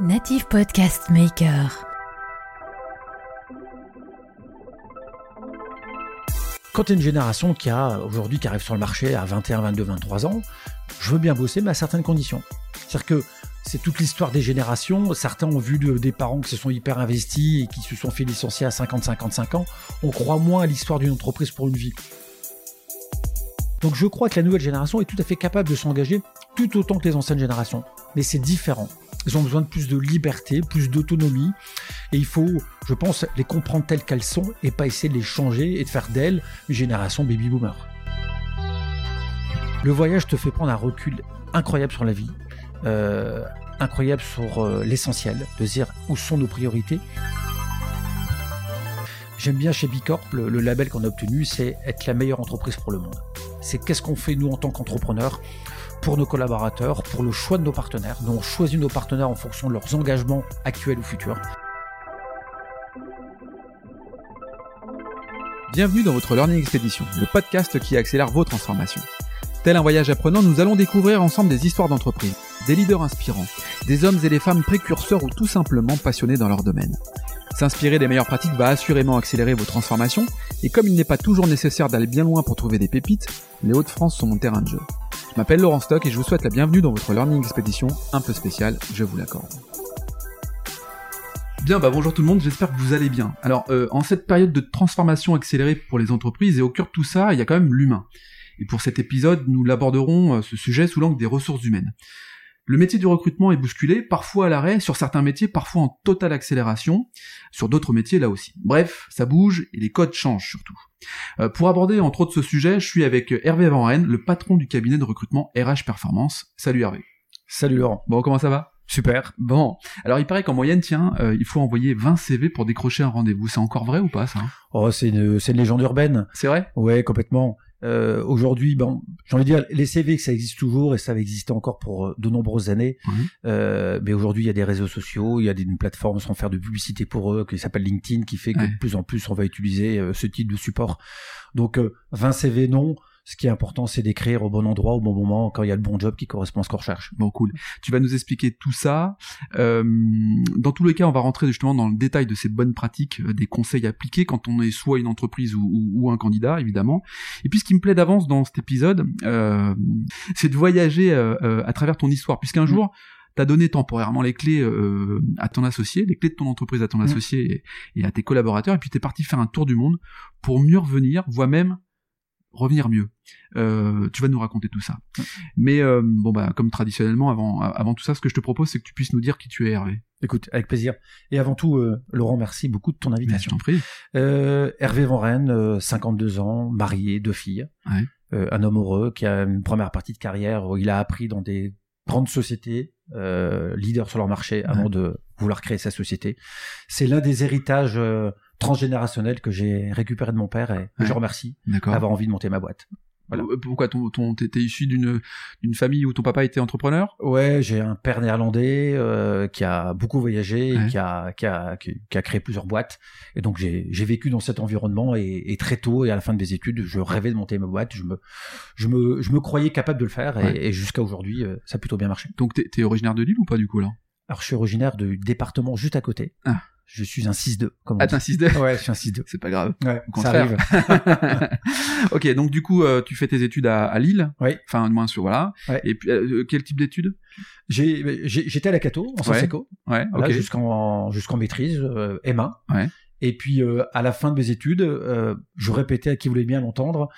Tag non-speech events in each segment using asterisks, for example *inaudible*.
Native Podcast Maker. Quand tu es une génération qui a aujourd'hui qui arrive sur le marché à 21, 22, 23 ans, je veux bien bosser, mais à certaines conditions. C'est-à-dire que c'est toute l'histoire des générations. Certains ont vu de- des parents qui se sont hyper investis et qui se sont fait licencier à 50, 55 ans. On croit moins à l'histoire d'une entreprise pour une vie. Donc je crois que la nouvelle génération est tout à fait capable de s'engager tout autant que les anciennes générations. Mais c'est différent. Ils ont besoin de plus de liberté, plus d'autonomie. Et il faut, je pense, les comprendre telles qu'elles sont et pas essayer de les changer et de faire d'elles une génération baby boomer. Le voyage te fait prendre un recul incroyable sur la vie, euh, incroyable sur euh, l'essentiel, de dire où sont nos priorités. J'aime bien chez Bicorp, le label qu'on a obtenu, c'est être la meilleure entreprise pour le monde. C'est qu'est-ce qu'on fait nous en tant qu'entrepreneurs? Pour nos collaborateurs, pour le choix de nos partenaires. Nous, on choisit nos partenaires en fonction de leurs engagements actuels ou futurs. Bienvenue dans votre Learning Expedition, le podcast qui accélère vos transformations. Tel un voyage apprenant, nous allons découvrir ensemble des histoires d'entreprise, des leaders inspirants, des hommes et des femmes précurseurs ou tout simplement passionnés dans leur domaine. S'inspirer des meilleures pratiques va assurément accélérer vos transformations, et comme il n'est pas toujours nécessaire d'aller bien loin pour trouver des pépites, les Hauts-de-France sont mon terrain de jeu. Je m'appelle Laurent Stock et je vous souhaite la bienvenue dans votre Learning Expedition un peu spéciale, je vous l'accorde. Bien, bah bonjour tout le monde, j'espère que vous allez bien. Alors, euh, en cette période de transformation accélérée pour les entreprises, et au cœur de tout ça, il y a quand même l'humain. Et pour cet épisode, nous l'aborderons euh, ce sujet sous l'angle des ressources humaines. Le métier du recrutement est bousculé, parfois à l'arrêt, sur certains métiers, parfois en totale accélération, sur d'autres métiers là aussi. Bref, ça bouge et les codes changent surtout. Euh, pour aborder entre autres ce sujet, je suis avec Hervé Van Rennes, le patron du cabinet de recrutement RH Performance. Salut Hervé. Salut Laurent. Bon, comment ça va? Super. Bon, alors il paraît qu'en moyenne, tiens, euh, il faut envoyer 20 CV pour décrocher un rendez-vous. C'est encore vrai ou pas ça? Oh, c'est une, c'est une légende urbaine. C'est vrai? Ouais, complètement. Euh, Aujourd'hui, bon, j'ai envie de dire, les CV, ça existe toujours et ça va exister encore pour euh, de nombreuses années. Mhm. Euh, mais aujourd'hui, il y a des réseaux sociaux, il y a des une plateforme sans faire de publicité pour eux qui s'appelle LinkedIn, qui fait que Ouais. de plus en plus, on va utiliser euh, ce type de support. Donc, euh, 20 CV, non. Ce qui est important, c'est d'écrire au bon endroit, au bon moment, quand il y a le bon job qui correspond à ce qu'on recherche. Bon, cool. Tu vas nous expliquer tout ça. Euh, dans tous les cas, on va rentrer justement dans le détail de ces bonnes pratiques, euh, des conseils appliqués quand on est soit une entreprise ou, ou- ou un candidat, évidemment. Et puis, ce qui me plaît d'avance dans cet épisode, euh, c'est de voyager euh, euh, à travers ton histoire, puisqu'un jour, tu as donné temporairement les clés euh, à ton associé, les clés de ton entreprise à ton Mm. associé et, et à tes collaborateurs, et puis tu es parti faire un tour du monde pour mieux revenir, voire même revenir mieux. Euh, tu vas nous raconter tout ça. Mais euh, bon bah comme traditionnellement avant avant tout ça, ce que je te propose c'est que tu puisses nous dire qui tu es Hervé. Écoute, avec plaisir. Et avant tout, euh, Laurent, merci beaucoup de ton Mais je invitation. t'en prie. Hervé Van Rennes, euh, 52 ans, marié, deux filles. Ouais. Un homme heureux qui a une première partie de carrière où il a appris dans des grandes sociétés, leaders sur leur marché, avant de vouloir créer sa société. C'est l'un des héritages transgénérationnels que j'ai récupéré de mon père et Ouais. je remercie d'avoir envie de monter ma boîte. Voilà. Euh, Pourquoi ton ton issu d'une d'une famille où ton papa était entrepreneur? Ouais, j'ai un père néerlandais euh, qui a beaucoup voyagé, et qui, a, qui, a, qui, qui a créé plusieurs boîtes. Et donc j'ai j'ai vécu dans cet environnement et, et très tôt et à la fin de mes études, je rêvais de monter ma boîte. Je me, je me, je me croyais capable de le faire et, Ouais. et jusqu'à aujourd'hui, euh, ça a plutôt bien marché. Donc t'es t'es originaire de Lille ou pas du coup là Alors je suis originaire du département juste à côté. Ah. Je suis un 6-2, comme Ah t'es un 6 Ouais, je suis un 6-2. *laughs* C'est pas grave. Ouais, Au ça arrive. *laughs* ok, donc du coup, euh, tu fais tes études à, à Lille. Oui. Enfin, moins sur voilà. Ouais. Et puis, euh, quel type d'études? J'étais à la Cato, en sciences Ouais. éco. Ouais. Voilà, ok. jusqu'en jusqu'en maîtrise euh, M1. Ouais. Et puis euh, à la fin de mes études, euh, je répétais à qui voulait bien l'entendre,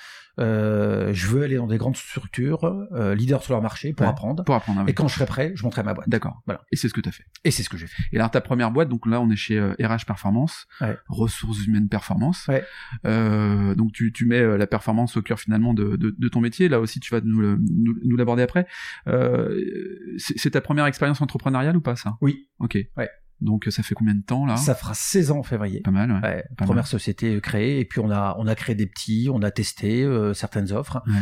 euh, je veux aller dans des grandes structures, euh, leaders sur leur marché pour Ouais. apprendre. Pour apprendre. Et quand je serai prêt, je monterai ma boîte. D'accord. Voilà. Et c'est ce que t'as fait. Et c'est ce que j'ai fait. Et alors ta première boîte, donc là on est chez euh, RH Performance, Ouais. ressources humaines performance. Ouais. Euh, donc tu, tu mets euh, la performance au cœur finalement de, de, de ton métier. Là aussi tu vas nous, nous, nous l'aborder après. Euh, c'est c'est ta première expérience entrepreneuriale ou pas ça? Oui. Ok. Ouais. Donc ça fait combien de temps là? Ça fera 16 ans en février. Pas mal. Ouais. Ouais, pas première mal. société créée et puis on a on a créé des petits, on a testé euh, certaines offres. Ouais.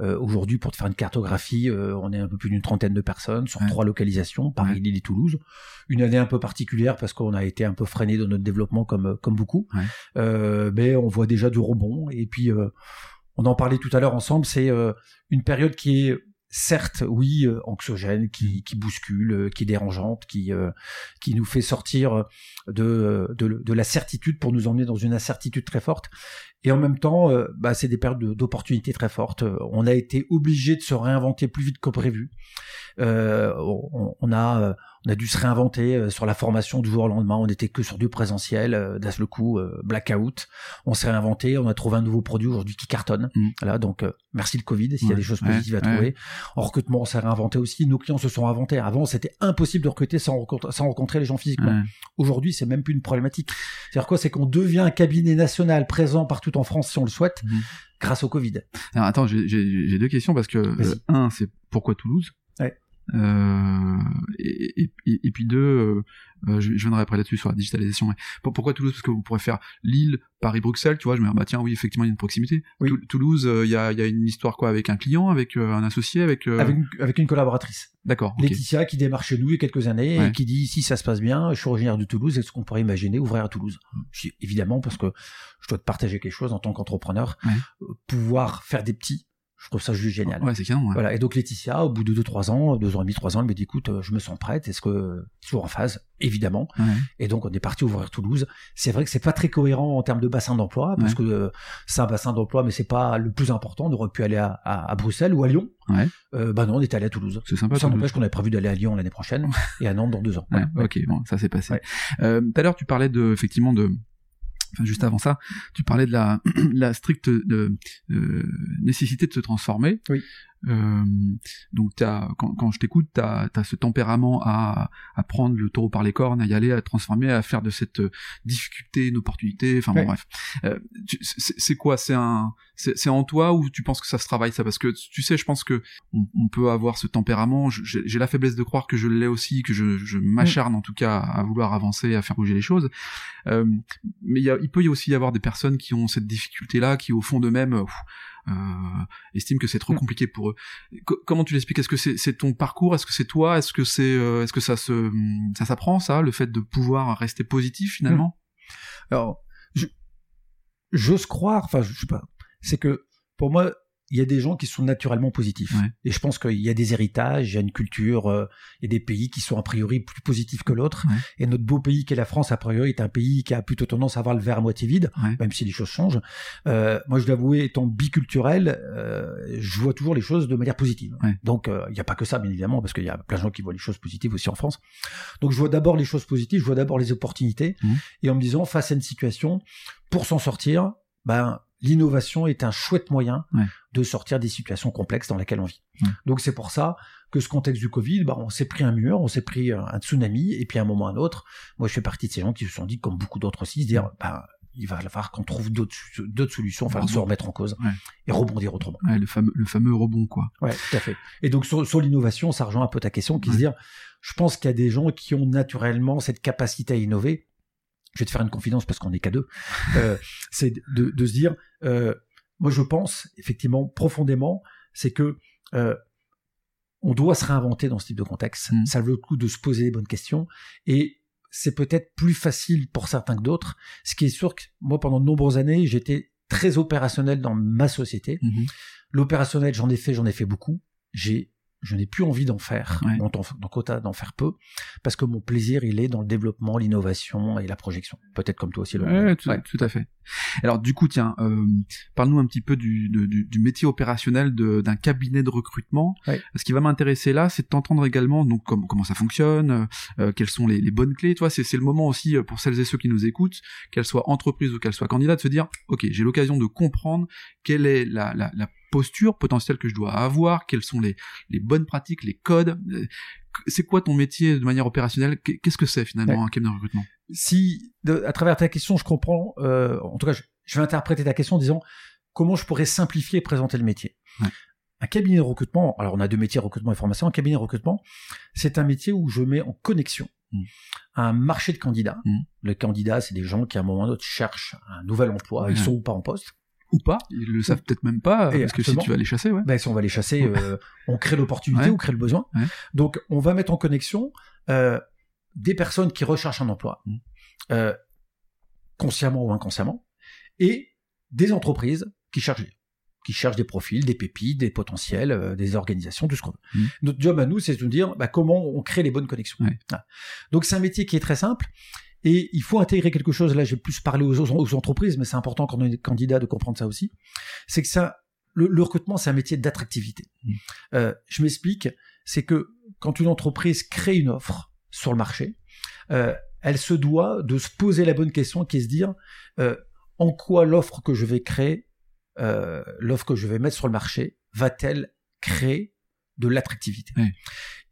Euh, Aujourd'hui, pour te faire une cartographie, euh, on est un peu plus d'une trentaine de personnes sur Ouais. trois localisations, Paris. Lille et Toulouse. Une année un peu particulière parce qu'on a été un peu freiné dans notre développement comme comme beaucoup. Ouais. Euh, mais on voit déjà du rebond et puis euh, on en parlait tout à l'heure ensemble. C'est euh, une période qui est certes, oui, euh, anxiogène, qui, qui bouscule, euh, qui est dérangeante, qui, euh, qui nous fait sortir de, de, de, la certitude pour nous emmener dans une incertitude très forte. Et en même temps, bah, c'est des périodes d'opportunités très fortes. On a été obligé de se réinventer plus vite que prévu. on, on, a on a dû se réinventer euh, sur la formation du jour au lendemain. On n'était que sur du présentiel. Euh, D'un le coup, euh, blackout. On s'est réinventé. On a trouvé un nouveau produit aujourd'hui qui cartonne. Mm. Voilà, donc merci le Covid. S'il y a des choses positives à trouver. En recrutement, on s'est réinventé aussi. Nos clients se sont inventés. Avant, c'était impossible de recruter sans, rencontrer, sans rencontrer les gens physiquement. Aujourd'hui, c'est même plus une problématique. C'est-à-dire quoi? C'est qu'on devient un cabinet national présent partout en France si on le souhaite. Mm. Grâce au Covid. Alors attends, j'ai deux questions parce que un, c'est pourquoi Toulouse? Euh, et, et, et, puis deux, euh, euh, je, je, viendrai après là-dessus sur la digitalisation. Mais pourquoi Toulouse? Parce que vous pourrez faire Lille, Paris, Bruxelles. Tu vois, je me dis bah tiens, oui, effectivement, il y a une proximité. Toulouse, il y, a, y, a, une histoire quoi avec un client, avec un associé, avec avec une, avec, une, collaboratrice. D'accord. Laetitia qui démarre chez nous il y a quelques années et qui dit si ça se passe bien, je suis originaire de Toulouse, est-ce qu'on pourrait imaginer ouvrir à Toulouse? Je dis, Évidemment, parce que je dois te partager quelque chose en tant qu'entrepreneur, pouvoir faire des petits je trouve ça juste génial. Ouais, c'est canon. Ouais. Voilà. Et donc Laetitia, au bout de 2-3 ans, 2 ans et demi, 3 ans, elle me dit écoute, euh, je me sens prête. Est-ce que toujours en phase? Évidemment. Ouais. Et donc on est parti ouvrir Toulouse. C'est vrai que c'est pas très cohérent en termes de bassin d'emploi parce que euh, c'est un bassin d'emploi, mais c'est pas le plus important. On aurait pu aller à, à, à Bruxelles ou à Lyon. Ouais. Euh, bah non, on est allé à Toulouse. C'est sympa. Ça n'empêche qu'on avait prévu d'aller à Lyon l'année prochaine et à Nantes dans deux ans. Ouais, Ok, bon, ça s'est passé. Tout à l'heure, tu parlais de effectivement de juste avant ça, tu parlais de la, *clears throat* la stricte de, euh, nécessité de se transformer. Oui. Euh, donc as, quand, quand je t'écoute, tu as, ce tempérament à, à prendre le taureau par les cornes, à y aller, à transformer, à faire de cette euh, difficulté une opportunité. Enfin bon, bref. Euh, c'est quoi? C'est un, c'est en toi ou tu penses que ça se travaille ça? Parce que tu sais, je pense que on, on peut avoir ce tempérament. J'ai la faiblesse de croire que je l'ai aussi, que je, je m'acharne en tout cas à vouloir avancer, à faire bouger les choses. Euh, mais il, y a, il peut y aussi y avoir des personnes qui ont cette difficulté-là, qui au fond d'eux-mêmes estiment que c'est trop mm. compliqué pour eux. comment tu l'expliques? Est-ce que c'est ton parcours? Est-ce que c'est toi? Est-ce que c'est euh, est-ce que ça se ça s'apprend ça, le fait de pouvoir rester positif finalement? Mm. Alors, j'ose croire, enfin je sais pas, c'est que pour moi il y a des gens qui sont naturellement positifs. Et je pense qu'il y a des héritages, il y a une culture, euh, il y a des pays qui sont a priori plus positifs que l'autre. Et notre beau pays qui est la France, a priori, est un pays qui a plutôt tendance à avoir le verre à moitié vide, même si les choses changent. Euh, moi, je dois avouer, étant biculturel, euh, je vois toujours les choses de manière positive. Donc, il n'y a pas que ça, bien évidemment, parce qu'il y a plein de gens qui voient les choses positives aussi en France. Donc, je vois d'abord les choses positives, je vois d'abord les opportunités. Mmh. Et en me disant, face à une situation, pour s'en sortir, ben l'innovation est un chouette moyen de sortir des situations complexes dans lesquelles on vit. Donc c'est pour ça que ce contexte du Covid, bah, on s'est pris un mur, on s'est pris un tsunami, et puis à un moment ou à un autre, moi je fais partie de ces gens qui se sont dit, comme beaucoup d'autres aussi, se dire, bah, il va falloir qu'on trouve d'autres solutions, il va falloir se remettre en cause et rebondir autrement. le, fameux, le fameux rebond, quoi. Ouais, tout à fait. Et donc sur, sur l'innovation, ça rejoint un peu ta question, qui se dire, je pense qu'il y a des gens qui ont naturellement cette capacité à innover, je vais te faire une confidence parce qu'on n'est qu'à deux, euh, *laughs* c'est de, de, se dire, euh, moi je pense effectivement profondément, c'est que euh, on doit se réinventer dans ce type de contexte. Mm. Ça vaut le coup de se poser les bonnes questions et c'est peut-être plus facile pour certains que d'autres. Ce qui est sûr que moi pendant de nombreuses années j'étais très opérationnel dans ma société. Mm-hmm. L'opérationnel j'en ai fait, j'en ai fait beaucoup. J'ai je n'ai plus envie d'en faire, donc autant d'en faire peu, parce que mon plaisir, il est dans le développement, l'innovation et la projection. Peut-être comme toi aussi. Le tout, tout, à fait. Alors du coup, tiens, euh, parle-nous un petit peu du, du, du métier opérationnel d'un cabinet de recrutement. Ce qui va m'intéresser là, c'est de t'entendre également donc comment, comment ça fonctionne, euh, euh, quelles sont les, les, bonnes clés. Toi, c'est le moment aussi euh, pour celles et ceux qui nous écoutent, qu'elles soient entreprises ou qu'elles soient candidats, de se dire, ok, j'ai l'occasion de comprendre quelle est la, la, la posture potentielle que je dois avoir, quelles sont les, les bonnes pratiques, les codes. Euh, c'est quoi ton métier de manière opérationnelle Qu'est-ce que c'est finalement un cabinet de recrutement? Si, à travers ta question, je comprends, euh, en tout cas, je, vais interpréter ta question en disant comment je pourrais simplifier et présenter le métier? Un cabinet de recrutement, alors on a deux métiers, recrutement et formation. Un cabinet de recrutement, c'est un métier où je mets en connexion mmh. un marché de candidats. Mmh. Le candidat, c'est des gens qui à un moment ou à un autre cherchent un nouvel emploi, ils sont ou pas en poste ou pas, ils le savent peut-être même pas, parce que si tu vas les chasser, ouais. Ben, si on va les chasser, euh, on crée l'opportunité, on crée le besoin. Donc, on va mettre en connexion euh, des personnes qui recherchent un emploi, mm. euh, consciemment ou inconsciemment, et des entreprises qui cherchent. qui cherchent des profils, des pépites, des potentiels, euh, des organisations, tout ce qu'on veut. Mhm. Notre job à nous, c'est de nous dire bah, comment on crée les bonnes connexions. Ouais. Voilà. Donc c'est un métier qui est très simple. Et il faut intégrer quelque chose, là j'ai plus parlé aux, aux entreprises, mais c'est important quand on est candidat de comprendre ça aussi, c'est que ça, le, le recrutement c'est un métier d'attractivité. Mhm. Euh, je m'explique, c'est que quand une entreprise crée une offre sur le marché, euh, elle se doit de se poser la bonne question qui est de se dire euh, en quoi l'offre que je vais créer, l'offre que je vais mettre sur le marché, va-t-elle créer de l'attractivité?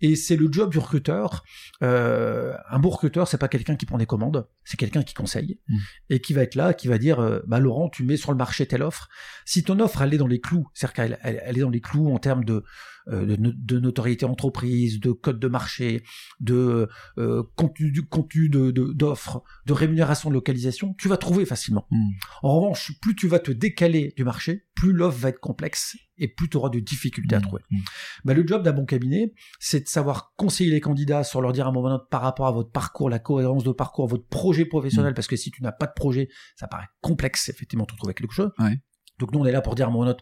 Et c'est le job du recruteur. Euh, un bon recruteur, c'est pas quelqu'un qui prend des commandes, c'est quelqu'un qui conseille Mm. et qui va être là, qui va dire euh, bah Laurent, tu mets sur le marché telle offre. Si ton offre elle est dans les clous, c'est-à-dire qu'elle elle, elle est dans les clous en termes de de, no- de notoriété entreprise, de code de marché, de euh, contenu du contenu de de- d'offres, de, rémunération de localisation, tu vas trouver facilement. Mm. En revanche, plus tu vas te décaler du marché, plus l'offre va être complexe et plus tu auras de difficultés à Mm. trouver. Mm. Bah, le job d'un bon cabinet, c'est de savoir conseiller les candidats sur leur dire à un moment donné par rapport à votre parcours, la cohérence de parcours, votre projet professionnel, parce que si tu n'as pas de projet, ça paraît complexe effectivement de trouver quelque chose. Ouais. Donc nous on est là pour dire à donné,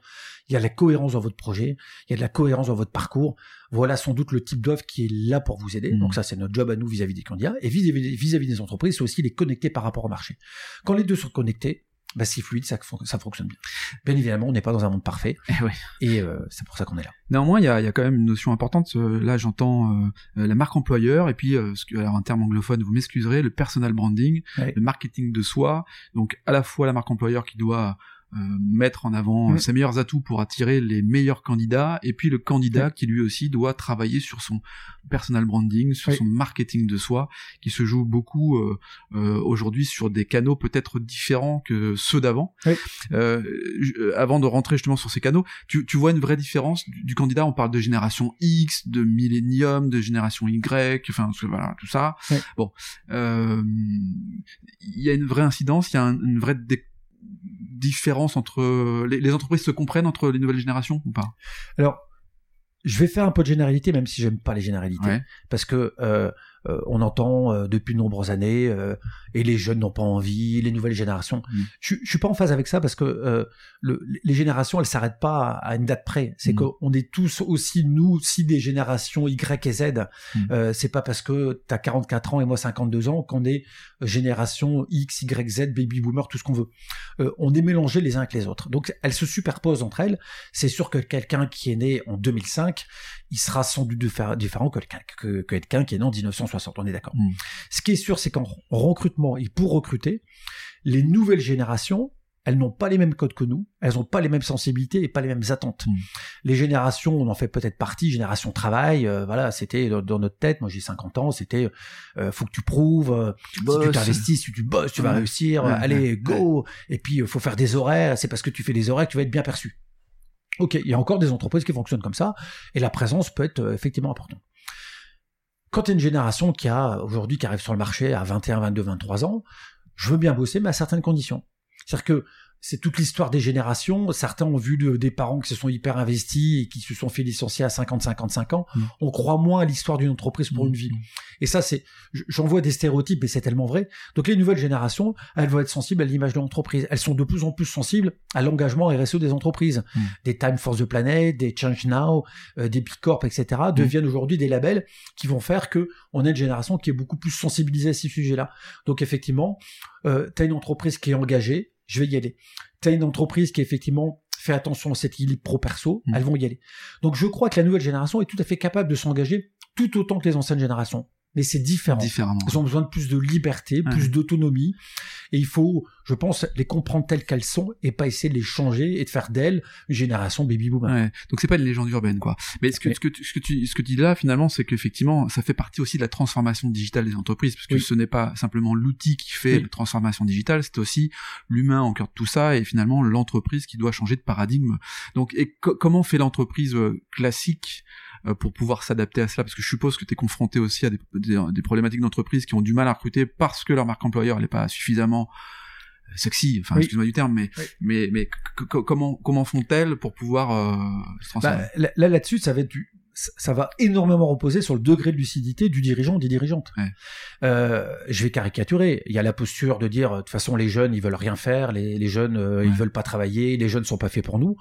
il y a de la cohérence dans votre projet, il y a de la cohérence dans votre parcours. Voilà sans doute le type d'offre qui est là pour vous aider. Mm. Donc ça c'est notre job à nous vis-à-vis des candidats et vis-à-vis vis-à-vis des entreprises, c'est aussi les connecter par rapport au marché. Quand les deux sont connectés, bah, c'est fluide, ça, fon- ça fonctionne bien. Bien évidemment, on n'est pas dans un monde parfait *laughs* Eh ouais. et euh, c'est pour ça qu'on est là. Néanmoins, il y a, il y a quand même une notion importante. euh, Là, j'entends euh, la marque employeur et puis, euh, alors un terme anglophone, vous m'excuserez, le personal branding, Ouais. le marketing de soi. Donc, à la fois la marque employeur qui doit mettre en avant euh, Mm. ses meilleurs atouts pour attirer les meilleurs candidats, et puis le candidat qui lui aussi doit travailler sur son personal branding, sur Oui. son marketing de soi, qui se joue beaucoup euh, euh, aujourd'hui sur des canaux peut-être différents que ceux d'avant. Oui. Euh, euh, avant de rentrer justement sur ces canaux, tu, tu vois une vraie différence du, du candidat? On parle de génération X, de millénium, de génération Y, enfin voilà tout ça. Bon, euh, il y a une vraie incidence, il y a un- une vraie dé- différence entre les, les entreprises se comprennent entre les nouvelles générations ou pas? Alors, je vais faire un peu de généralité, même si j'aime pas les généralités, Ouais. parce que euh, euh, on entend euh, depuis de nombreuses années euh, et les jeunes n'ont pas envie, les nouvelles générations. Mm. Je, suis pas en phase avec ça parce que le, les générations, elles s'arrêtent pas à une date près. C'est Mm. qu'on est tous aussi nous aussi des générations Y et Z. Mm. C'est pas parce que tu as 44 ans et moi 52 ans qu'on est génération X, Y, Z, baby boomer, tout ce qu'on veut. On est mélangés les uns avec les autres. Donc elles se superposent entre elles. C'est sûr que quelqu'un qui est né en 2005, il sera sans doute diffé- différent que quelqu'un que, que quelqu'un qui est né en 1960. On est d'accord. Mm. Ce qui est sûr, c'est qu'en recrutement et pour recruter, les nouvelles générations, elles n'ont pas les mêmes codes que nous, elles n'ont pas les mêmes sensibilités et pas les mêmes attentes. Mm. Les générations, on en fait peut-être partie, génération travail, euh, voilà, c'était dans, dans notre tête, moi j'ai 50 ans, c'était euh, faut que tu prouves, euh, si tu t'investis, si tu bosses, tu vas réussir, allez, go, et puis il faut faire des horaires, c'est parce que tu fais des horaires que tu vas être bien perçu. Ok, il y a encore des entreprises qui fonctionnent comme ça, et la présence peut être euh, effectivement importante. Quand tu as une génération qui a aujourd'hui qui arrive sur le marché à 21, 22, 23 ans, je veux bien bosser, mais à certaines conditions. C'est-à-dire que c'est toute l'histoire des générations. Certains ont vu de- des parents qui se sont hyper investis et qui se sont fait licencier à 50, 55 ans. Mm. On croit moins à l'histoire d'une entreprise pour Mm. une vie. Et ça, c'est, j'en vois des stéréotypes, mais c'est tellement vrai. Donc les nouvelles générations, elles vont être sensibles à l'image de l'entreprise. Elles sont de plus en plus sensibles à l'engagement RSE des entreprises. Mm. Des Time for the Planet, des Change Now, euh, des Bicorp, etc. Mm. deviennent aujourd'hui des labels qui vont faire que on a une génération qui est beaucoup plus sensibilisée à ces sujets-là. Donc effectivement, euh, t'as une entreprise qui est engagée, je vais y aller. T'as une entreprise qui effectivement fait attention à cet équilibre pro-perso, Mm. elles vont y aller. Donc je crois que la nouvelle génération est tout à fait capable de s'engager tout autant que les anciennes générations. Mais c'est différent. différemment. Elles ont besoin de plus de liberté, Ouais. plus d'autonomie. Et il faut, je pense, les comprendre telles qu'elles sont et pas essayer de les changer et de faire d'elles une génération baby boomer. Ouais. Donc c'est pas une légende urbaine quoi. Mais ce que, ce que, tu- ce que tu ce que tu dis là finalement c'est qu'effectivement ça fait partie aussi de la transformation digitale des entreprises parce que Oui. ce n'est pas simplement l'outil qui fait Oui. la transformation digitale, c'est aussi l'humain en cœur de tout ça et finalement l'entreprise qui doit changer de paradigme. Donc et co- comment fait l'entreprise euh, classique pour pouvoir s'adapter à cela parce que je suppose que tu es confronté aussi à des, des, des problématiques d'entreprise qui ont du mal à recruter parce que leur marque employeur n'est pas suffisamment euh, sexy enfin Oui. excuse-moi du terme mais Oui. mais mais c- c- comment comment font-elles pour pouvoir euh, se transformer? Bah, là- là-dessus, ça va être du, ça va énormément reposer sur le degré de lucidité du dirigeant ou des dirigeantes. Euh, je vais caricaturer. Il y a la posture de dire, de toute façon, les jeunes, ils veulent rien faire, les, les jeunes, euh, ils veulent pas travailler, les jeunes sont pas faits pour nous.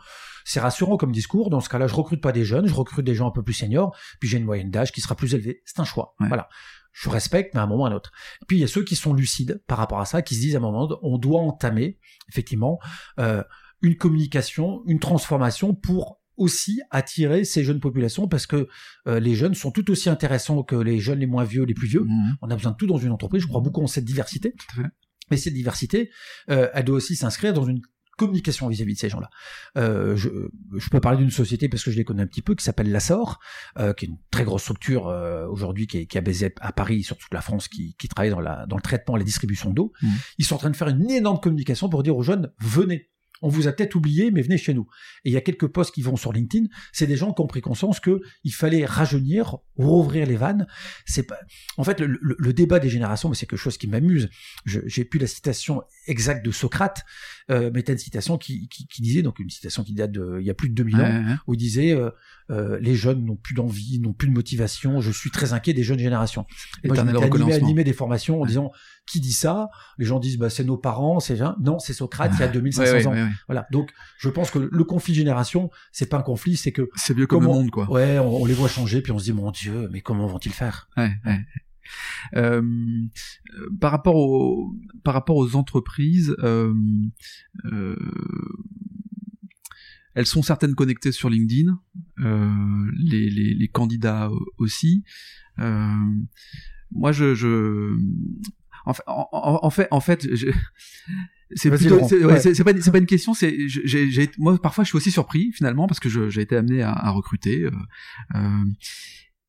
C'est rassurant comme discours. Dans ce cas-là, je recrute pas des jeunes, je recrute des gens un peu plus seniors, puis j'ai une moyenne d'âge qui sera plus élevée. C'est un choix. Voilà. Je respecte, mais à un moment ou à un autre. Puis il y a ceux qui sont lucides par rapport à ça, qui se disent à un moment, on doit entamer, effectivement, euh, une communication, une transformation pour aussi attirer ces jeunes populations parce que euh, les jeunes sont tout aussi intéressants que les jeunes les moins vieux, les plus vieux. Mmh. On a besoin de tout dans une entreprise. Je crois beaucoup en cette diversité. Mais cette diversité, euh, elle doit aussi s'inscrire dans une communication vis-à-vis de ces gens-là. Euh, je, je, peux parler d'une société parce que je les connais un petit peu qui s'appelle Lassor, euh, qui est une très grosse structure euh, aujourd'hui qui est, qui a baisé à Paris sur toute la France, qui, qui travaille dans, la, dans le traitement et la distribution d'eau. Mmh. Ils sont en train de faire une énorme communication pour dire aux jeunes venez on vous a peut-être oublié, mais venez chez nous. Et il y a quelques posts qui vont sur LinkedIn, c'est des gens qui ont pris conscience que il fallait rajeunir, rouvrir les vannes. C'est pas, en fait, le, débat des générations, mais c'est quelque chose qui m'amuse. J'ai plus la citation exacte de Socrate, euh, mais t'as une citation qui, disait, donc une citation qui date de, il y a plus de 2000 ans, où il disait, euh, euh, les jeunes n'ont plus d'envie, n'ont plus de motivation, je suis très inquiet des jeunes générations. Et moi, j'ai animé, des formations en disant, qui dit ça? Les gens disent, bah, c'est nos parents, c'est non, c'est Socrate il y a 2500 ans. Voilà. Donc, je pense que le conflit de génération, c'est pas un conflit, c'est que c'est vieux comme le monde, quoi. Ouais, on, les voit changer, puis on se dit, mon Dieu, mais comment vont-ils faire? Ouais, ouais. Euh, par rapport aux par rapport aux entreprises, euh, euh, elles sont certaines connectées sur LinkedIn, euh, les, les, les, candidats aussi. Euh, moi, je, je en, en, en, fait, en fait, c'est c'est pas, pas une question. C'est, j'ai, moi, parfois, je suis aussi surpris finalement parce que j'ai été amené à, à recruter. Euh, euh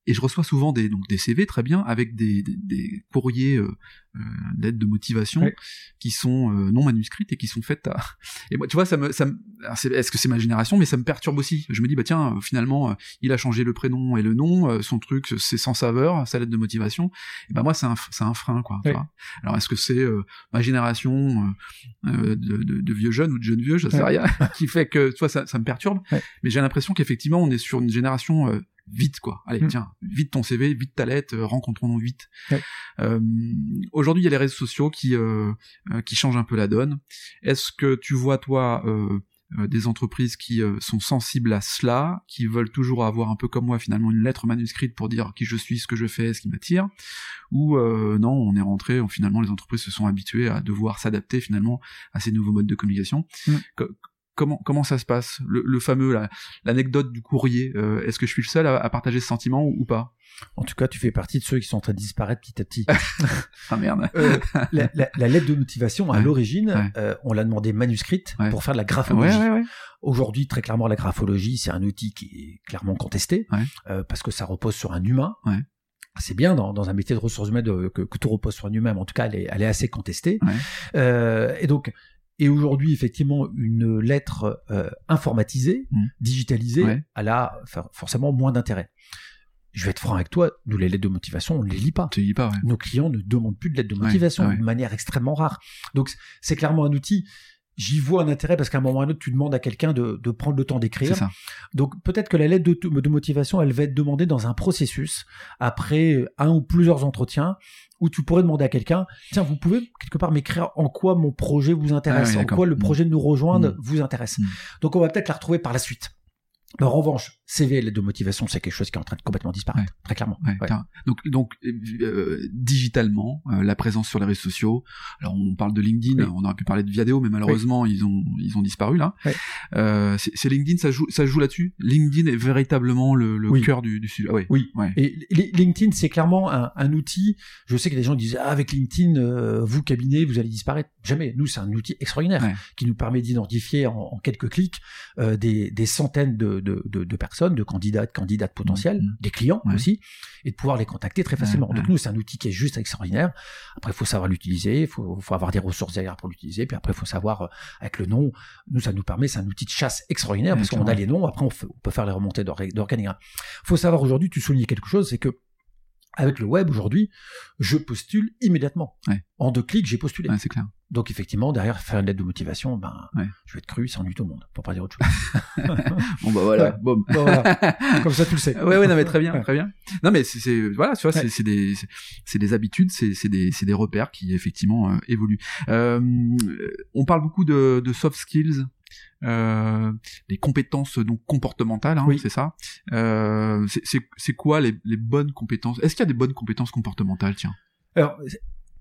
et je reçois souvent des donc des CV très bien avec des, des, des courriers euh, euh d'aide de motivation qui sont euh, non manuscrites et qui sont faites à *laughs* et moi tu vois ça me ça me est-ce que c'est ma génération? Mais ça me perturbe aussi. Je me dis bah tiens finalement euh, il a changé le prénom et le nom son truc c'est sans saveur sa lettre de motivation. Et ben moi c'est un c'est un frein quoi alors est-ce que c'est ma génération de, de, de, vieux jeunes ou de jeunes vieux? Je sais rien. *laughs* Qui fait que tu vois ça, ça me perturbe. Mais j'ai l'impression qu'effectivement on est sur une génération vite quoi. Allez, mm. tiens, vite ton CV, vite ta lettre, euh, rencontrons-nous vite. Euh, Aujourd'hui, il y a les réseaux sociaux qui euh, euh, qui changent un peu la donne. Est-ce que tu vois toi des entreprises qui sont sensibles à cela, qui veulent toujours avoir un peu comme moi finalement une lettre manuscrite pour dire qui je suis, ce que je fais, ce qui m'attire, ou non, on est rentré, finalement les entreprises se sont habituées à devoir s'adapter finalement à ces nouveaux modes de communication. Mm comment comment ça se passe le, fameux l'anecdote du courrier euh, est-ce que je suis le seul à, partager ce sentiment ou, pas? En tout cas tu fais partie de ceux qui sont en train de disparaître petit à petit. *laughs* Ah merde. Euh, la, lettre de motivation à l'origine euh, on l'a demandé manuscrite pour faire de la graphologie. aujourd'hui très clairement la graphologie c'est un outil qui est clairement contesté parce que ça repose sur un humain. C'est bien dans, dans, un métier de ressources humaines que, que, tout repose sur un humain, mais en tout cas, elle est, elle est assez contestée. et donc, et aujourd'hui, effectivement, une lettre euh, informatisée, mmh. digitalisée, elle a forcément moins d'intérêt. Je vais être franc avec toi, nous les lettres de motivation, on ne les lit pas. Lis pas ouais. Nos clients ne demandent plus de lettres de motivation de manière extrêmement rare. Donc c'est clairement un outil j'y vois un intérêt parce qu'à un moment ou à un autre, tu demandes à quelqu'un de, de, prendre le temps d'écrire. Donc peut-être que la lettre de, de, motivation, elle va être demandée dans un processus après un ou plusieurs entretiens où tu pourrais demander à quelqu'un, tiens, vous pouvez quelque part m'écrire en quoi mon projet vous intéresse, ah en quoi le projet de nous rejoindre mmh. vous intéresse? Mmh. Donc on va peut-être la retrouver par la suite. En revanche, CV de motivation, c'est quelque chose qui est en train de complètement disparaître, très clairement. Donc, donc euh, digitalement, euh, la présence sur les réseaux sociaux. Alors, on parle de LinkedIn, on aurait pu parler de Viadeo, mais malheureusement, ils ont ils ont disparu là. Euh, c'est LinkedIn, ça joue ça joue là-dessus? LinkedIn est véritablement le, le cœur du, du sujet. Ah oui. Et LinkedIn, c'est clairement un, un, outil. Je sais que des gens disent ah avec LinkedIn, euh, vous cabinet, vous allez disparaître. Jamais. Nous, c'est un outil extraordinaire qui nous permet d'identifier en, en, quelques clics des, des centaines de, de, de, de personnes de candidats, de candidates potentiels, mmh. des clients aussi, et de pouvoir les contacter très facilement. Donc nous, c'est un outil qui est juste extraordinaire. Après, il faut savoir l'utiliser, il faut, faut, avoir des ressources derrière pour l'utiliser, puis après, il faut savoir euh, avec le nom. Nous, ça nous permet, c'est un outil de chasse extraordinaire parce qu'on a les noms. Après, on, peut faire les remontées d'organigramme. Il faut savoir aujourd'hui, tu soulignais quelque chose, c'est que Avec le web aujourd'hui, je postule immédiatement. Ouais. En deux clics, j'ai postulé. Ouais, c'est clair. Donc effectivement, derrière faire une lettre de motivation, ben, Ouais. je vais être cru, ça ennuie tout le monde, pour pas dire autre chose. *laughs* Bon bah voilà. Bon, voilà. Comme ça, tu le sais. *laughs* Ouais, ouais, non, mais très bien, très bien. Non, mais c'est, voilà, tu vois, c'est, des, c'est, c'est des habitudes, c'est, c'est des, c'est des repères qui effectivement euh, évoluent. Euh, on parle beaucoup de, de soft skills, euh, des compétences donc comportementales, hein, Oui. c'est ça. Euh, c'est, quoi les, les bonnes compétences? Est-ce qu'il y a des bonnes compétences comportementales Tiens? Alors,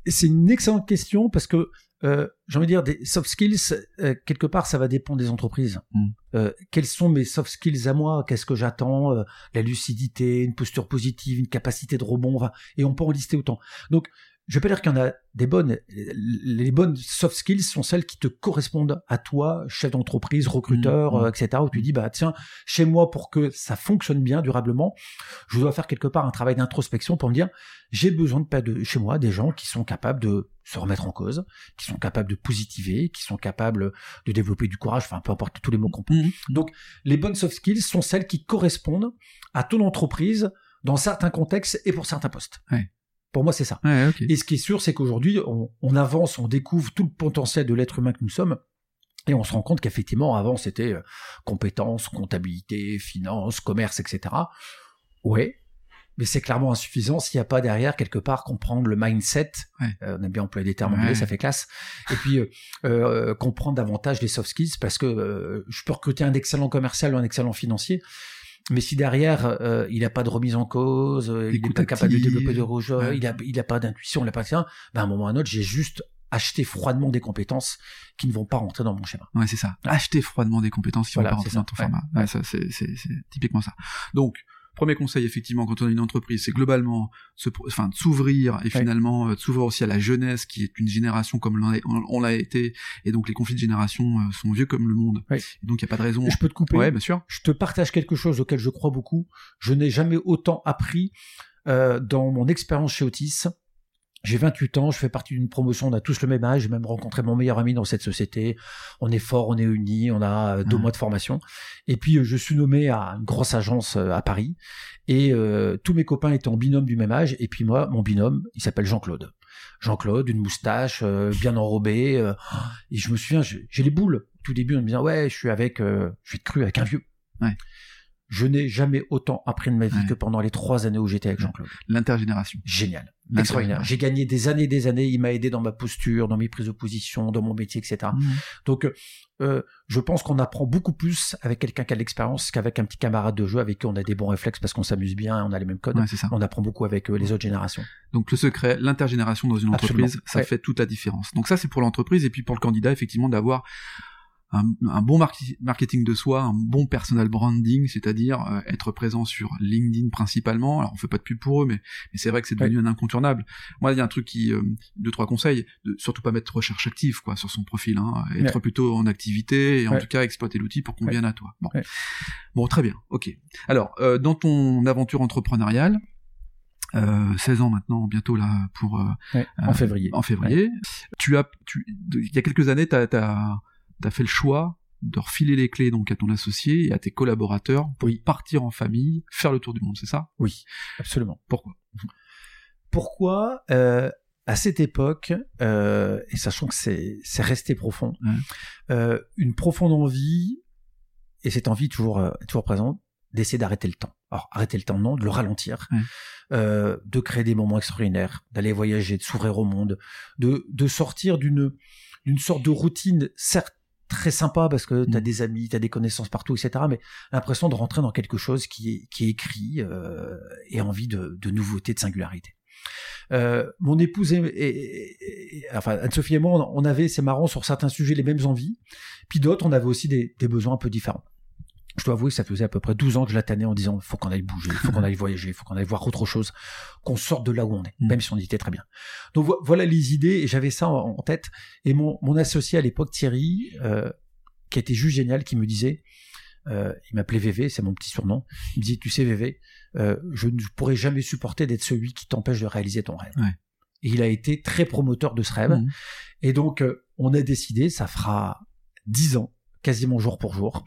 c'est une excellente question parce que euh, j'ai envie de dire des soft skills euh, quelque part ça va dépendre des entreprises. Mm. Euh, quels sont mes soft skills à moi? Qu'est-ce que j'attends? La lucidité, une posture positive, une capacité de rebond, enfin, et on peut en lister autant. Donc je vais pas dire qu'il y en a des bonnes. Les bonnes soft skills sont celles qui te correspondent à toi, chef d'entreprise, recruteur, Mm, mm. etc. Où tu dis bah tiens chez moi pour que ça fonctionne bien durablement, je dois faire quelque part un travail d'introspection pour me dire j'ai besoin de, de chez moi des gens qui sont capables de se remettre en cause, qui sont capables de positiver, qui sont capables de développer du courage, enfin peu importe tous les mots qu'on peut. Mhm. Donc les bonnes soft skills sont celles qui correspondent à ton entreprise dans certains contextes et pour certains postes. Ouais. Pour moi, c'est ça. Ouais. Et ce qui est sûr, c'est qu'aujourd'hui, on, on avance, on découvre tout le potentiel de l'être humain que nous sommes. Et on se rend compte qu'effectivement, avant, c'était euh, compétences, comptabilité, finance, commerce, etc. Ouais, mais c'est clairement insuffisant s'il n'y a pas derrière, quelque part, comprendre le mindset. Ouais. Euh, on a bien employé des termes Ouais. anglais, ça fait classe. Et puis, euh, euh, comprendre davantage les soft skills, parce que euh, je peux recruter un excellent commercial ou un excellent financier, mais si derrière, euh, il n'a pas de remise en cause, euh, il n'est pas capable de développer de rejet, Ouais. il n'a il a pas d'intuition, il n'a pas de ben, à un moment ou à un autre, j'ai juste acheté froidement des compétences qui ne vont pas rentrer dans mon schéma. Ouais, c'est ça. Acheter froidement des compétences qui Voilà, vont pas rentrer ça. dans ton Ouais. format. Ouais, c'est typiquement ça. Donc, premier conseil, effectivement, quand on a une entreprise, c'est globalement se, enfin, de s'ouvrir et finalement euh, de s'ouvrir aussi à la jeunesse, qui est une génération comme on, l'a été, et donc les conflits de génération euh, sont vieux comme le monde. Ouais. Et donc, il n'y a pas de raison. Je peux te couper. Ouais, bien sûr. je te partage quelque chose auquel je crois beaucoup. Je n'ai jamais autant appris euh, dans mon expérience chez Otis. J'ai 28 ans, je fais partie d'une promotion, on a tous le même âge, j'ai même rencontré mon meilleur ami dans cette société. On est fort, on est unis, on a euh, deux Ouais. mois de formation. Et puis euh, je suis nommé à une grosse agence euh, à Paris. Et euh, tous mes copains étaient en binôme du même âge. Et puis moi, mon binôme, il s'appelle Jean-Claude. Jean-Claude, une moustache, euh, bien enrobé. euh, et je me souviens, j'ai les boules. Tout début, on me disant, ouais, je suis avec, je être cru avec un vieux. Ouais. Je n'ai jamais autant appris de ma vie Ouais. que pendant les trois années où j'étais avec. Jean-Claude. L'intergénération. Génial. Extraordinaire. J'ai gagné des années et des années. Il m'a aidé dans ma posture, dans mes prises de position, dans mon métier, etc. Mhm. Donc, euh, je pense qu'on apprend beaucoup plus avec quelqu'un qui a de l'expérience qu'avec un petit camarade de jeu avec qui on a des bons réflexes parce qu'on s'amuse bien, on a les mêmes codes. Ouais, ça. On apprend beaucoup avec euh, les autres générations. Donc le secret, l'intergénération dans une Absolument. entreprise, ça Ouais. fait toute la différence. Donc ça c'est pour l'entreprise et puis pour le candidat effectivement d'avoir un, un bon marketing de soi, un bon personal branding, c'est-à-dire euh, être présent sur LinkedIn principalement. Alors on fait pas de pub pour eux, mais, mais c'est vrai que c'est devenu un incontournable. Moi il y a un truc qui, euh, deux trois conseils, de surtout pas mettre recherche active quoi sur son profil, hein, être Ouais. plutôt en activité et en Ouais. tout cas exploiter l'outil pour qu'on vienne à toi. Bon, très bien, ok. Alors euh, dans ton aventure entrepreneuriale. Euh, 16 ans maintenant, bientôt là pour euh, Ouais, en euh, février. en février. Tu as, tu, il y a quelques années, tu as, fait le choix de refiler les clés donc à ton associé et à tes collaborateurs pour Oui. partir en famille, faire le tour du monde, c'est ça? Oui, absolument. Pourquoi? Pourquoi euh, à cette époque, euh, et sachant que c'est resté profond, Ouais. euh, une profonde envie, et cette envie toujours toujours présente, d'essayer d'arrêter le temps. Alors arrêter le temps non, de le ralentir, Ouais. euh, de créer des moments extraordinaires, d'aller voyager, de s'ouvrir au monde, de de sortir d'une d'une sorte de routine, certes très sympa parce que tu as Mm. des amis, tu as des connaissances partout, etc. Mais l'impression de rentrer dans quelque chose qui est, qui est écrit euh, et envie de, de nouveauté, de singularité. Euh, mon épouse et, et- et- enfin Anne-Sophie et moi, on, on avait, c'est marrant, sur certains sujets les mêmes envies, puis d'autres, on avait aussi des, des besoins un peu différents. Je dois avouer que ça faisait à peu près 12 ans que je la tannais en disant faut qu'on aille bouger, faut qu'on aille voyager, faut qu'on aille voir autre chose, qu'on sorte de là où on est, Mm. même si on y était très bien. Donc vo- voilà les idées, et j'avais ça en, en tête. Et mon, mon associé à l'époque, Thierry, euh, qui était juste génial, qui me disait, euh, il m'appelait VV, c'est mon petit surnom, il me dit, tu sais VV, euh, je ne pourrais jamais supporter d'être celui qui t'empêche de réaliser ton rêve. Ouais. Et il a été très promoteur de ce rêve. Mhm. Et donc, on a décidé, ça fera dix ans, quasiment jour pour jour,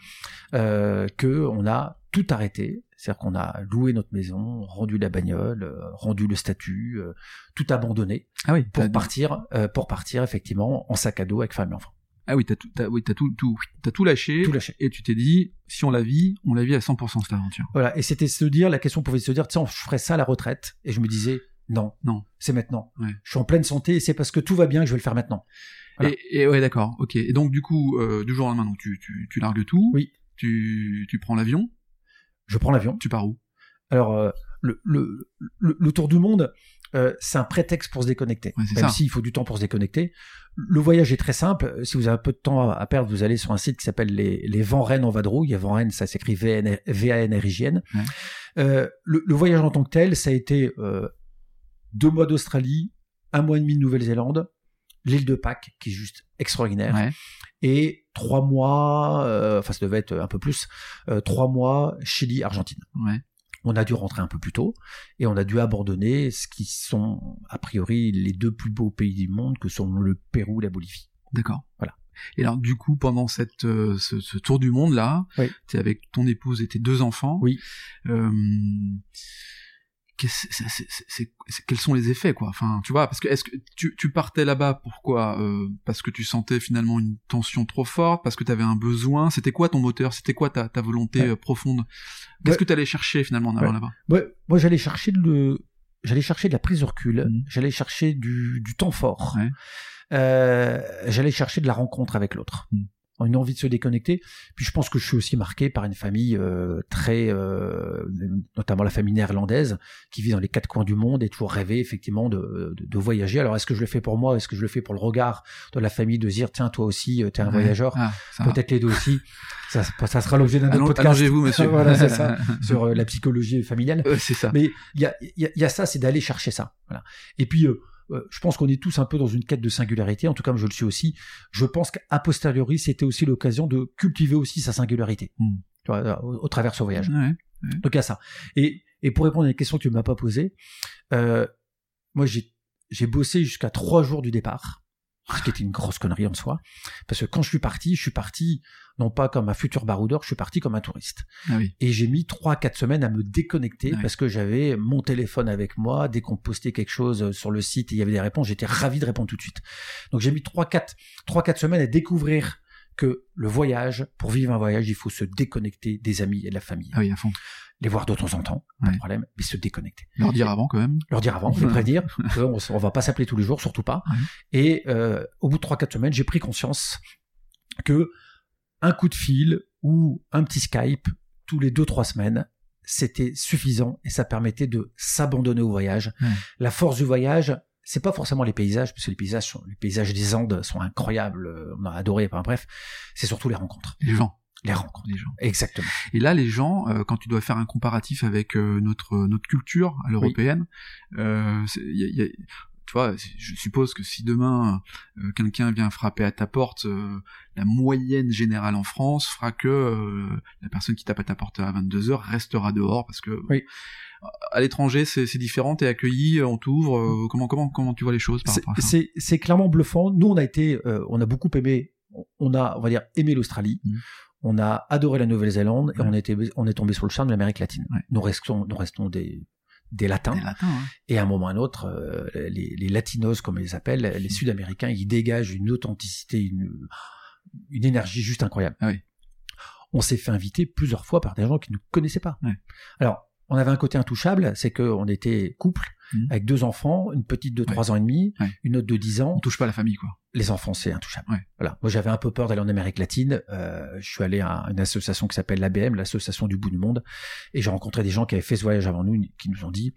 euh, que on a tout arrêté. C'est-à-dire qu'on a loué notre maison, rendu la bagnole, euh, rendu le statut, euh, tout abandonné Ah oui, pour partir, euh, pour partir effectivement en sac à dos avec femme et enfant. Ah oui, t'as tout, oui, t'as tout, tout, lâché. Tout lâché. Et tu t'es dit, si on la vit, on la vit à 100% cette aventure. Voilà. Et c'était se dire, la question pouvait se dire, tiens, je ferais ça à la retraite. Et je me disais, non, Non. c'est maintenant. Ouais. Je suis en pleine santé et c'est parce que tout va bien que je vais le faire maintenant. Voilà. Et, et ouais, d'accord, ok. Et donc du coup, euh, du jour au lendemain, donc tu, tu, tu largues tout. Oui. Tu, tu prends l'avion. Je prends l'avion. Tu pars où? Alors, euh, le, le, le, le tour du monde, euh, c'est un prétexte pour se déconnecter. Ouais, c'est Même s'il faut du temps pour se déconnecter. Le voyage est très simple. Si vous avez un peu de temps à perdre, vous allez sur un site qui s'appelle les, les Vents Rennes en Vadrouille. Vents Rennes, ça s'écrit V-A-N-R-I-J-N. Ouais. Euh, le, le voyage en tant que tel, ça a été euh, deux mois d'Australie, un mois et demi de Nouvelle-Zélande, l'île de Pâques, qui est juste extraordinaire, Ouais. et trois mois, euh, enfin ça devait être un peu plus, euh, trois mois Chili, Argentine Ouais. on a dû rentrer un peu plus tôt et on a dû abandonner ce qui sont a priori les deux plus beaux pays du monde que sont le Pérou et la Bolivie. D'accord. Voilà. Et alors du coup, pendant cette, euh, ce, ce tour du monde là, Oui. tu es avec ton épouse et tes deux enfants. Oui. Quels sont les effets quoi? Enfin, tu vois, parce que est-ce que tu, tu partais là-bas pourquoi? Euh, Parce que tu sentais finalement une tension trop forte, parce que tu avais un besoin? C'était quoi ton moteur? C'était quoi ta, ta volonté Ouais. euh, profonde? Qu'est-ce Ouais. que tu allais chercher finalement en allant Ouais. là-bas? Ouais, moi j'allais chercher le j'allais chercher de la prise de recul, Mhm. j'allais chercher du, du temps fort. Ouais. Euh, j'allais chercher de la rencontre avec l'autre. Mhm. Une envie de se déconnecter. Puis je pense que je suis aussi marqué par une famille euh, très, euh, notamment la famille néerlandaise, qui vit dans les quatre coins du monde et toujours rêvé effectivement de, de, de voyager. Alors est-ce que je le fais pour moi? Est-ce que je le fais pour le regard de la famille de dire tiens toi aussi euh, t'es un Ouais. voyageur Ah. Peut-être les deux aussi. *laughs* Ça, ça sera l'objet d'un autre podcast. Allongez-vous, *laughs* monsieur. voilà, c'est ça. *laughs* Sur euh, la psychologie familiale. Euh, c'est ça. Mais il y a, y, a, y a ça, c'est d'aller chercher ça. Voilà. Et puis, euh, euh, je pense qu'on est tous un peu dans une quête de singularité. En tout cas, je le suis aussi. Je pense qu'à posteriori, c'était aussi l'occasion de cultiver aussi sa singularité. Hmm. Vois, au, au travers de ce voyage. Ouais. Donc, il y a ça. Et, et pour répondre à une question que tu ne m'as pas posée, euh, moi, j'ai, j'ai bossé jusqu'à trois jours du départ. Ce qui était une grosse connerie en soi. Parce que quand je suis parti, je suis parti, non pas comme un futur baroudeur, je suis parti comme un touriste. Ah oui. Et j'ai mis trois, quatre semaines à me déconnecter parce que j'avais mon téléphone avec moi. Dès qu'on postait quelque chose euh, sur le site et il y avait des réponses, j'étais ravi de répondre tout de suite. Donc j'ai mis trois, quatre, trois, quatre semaines à découvrir que le voyage, pour vivre un voyage, il faut se déconnecter des amis et de la famille. Ah oui, à fond. Les voir de temps en temps, pas Ouais. de problème, mais se déconnecter. Leur dire avant quand même. Leur dire avant, les prévenir, qu'on s- on va pas s'appeler tous les jours, surtout pas. Ouais. Et euh, au bout de trois, quatre semaines, j'ai pris conscience que un coup de fil ou un petit Skype tous les deux, trois semaines, c'était suffisant et ça permettait de s'abandonner au voyage. Ouais. La force du voyage, c'est pas forcément les paysages, parce que les paysages, sont, les paysages des Andes sont incroyables, euh, on a adoré, enfin bref, c'est surtout les rencontres. Les gens. Les rencontres. Les gens. Exactement. Et là, les gens, euh, quand tu dois faire un comparatif avec euh, notre notre culture à l'européenne, euh, c'est- y a- y a- tu vois, je suppose que si demain euh, quelqu'un vient frapper à ta porte, euh, la moyenne générale en France fera que euh, la personne qui tape à ta porte à 22 heures restera dehors parce que Oui. à l'étranger c'est différent, t'es accueilli, on t'ouvre. euh, comment comment comment tu vois les choses par C'est- rapport à ça? C'est c'est clairement bluffant. Nous, on a été, euh, on a beaucoup aimé, on a, on va dire, aimé l'Australie. Mhm. On a adoré la Nouvelle-Zélande et Ouais. on, était, on est tombé sur le charme de l'Amérique latine. Ouais. Nous restons, nous restons des, des latins. Des latins, hein. Et à un moment ou à un autre, euh, les, les latinos, comme ils les appellent, les sud-américains, ils dégagent une authenticité, une, une énergie juste incroyable. Ah oui. On s'est fait inviter plusieurs fois par des gens qui ne connaissaient pas. Ouais. Alors, on avait un côté intouchable, c'est qu'on était couple, Mhm. avec deux enfants, une petite de 3 ans et demi, Ouais. une autre de 10 ans. On touche pas la famille quoi. Les enfants, c'est intouchable. Ouais. Voilà. Moi, j'avais un peu peur d'aller en Amérique latine. Euh, je suis allé à une association qui s'appelle l'ABM, l'association du bout du monde, et j'ai rencontré des gens qui avaient fait ce voyage avant nous, qui nous ont dit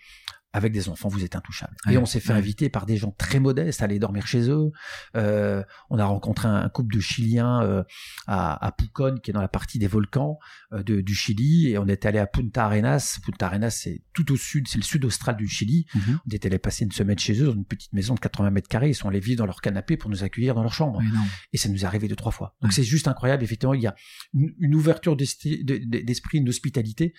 avec des enfants, vous êtes intouchables. Ouais. Et on s'est fait Ouais. inviter par des gens très modestes à aller dormir chez eux. Euh, on a rencontré un, couple de Chiliens euh, à, à Pucón, qui est dans la partie des volcans euh, de- du Chili, et on est allé à Punta Arenas. Punta Arenas, c'est tout au sud, c'est le sud austral du Chili. Mhm. On est allé passer une semaine chez eux dans une petite maison de 80 mètres carrés. Ils sont allés vivre dans leur canapé pour nous accueillir dans leur chambre. Ouais. Et ça nous est arrivé deux, trois fois. Donc c'est juste incroyable. Effectivement, il y a une, une ouverture d'esprit, une hospitalité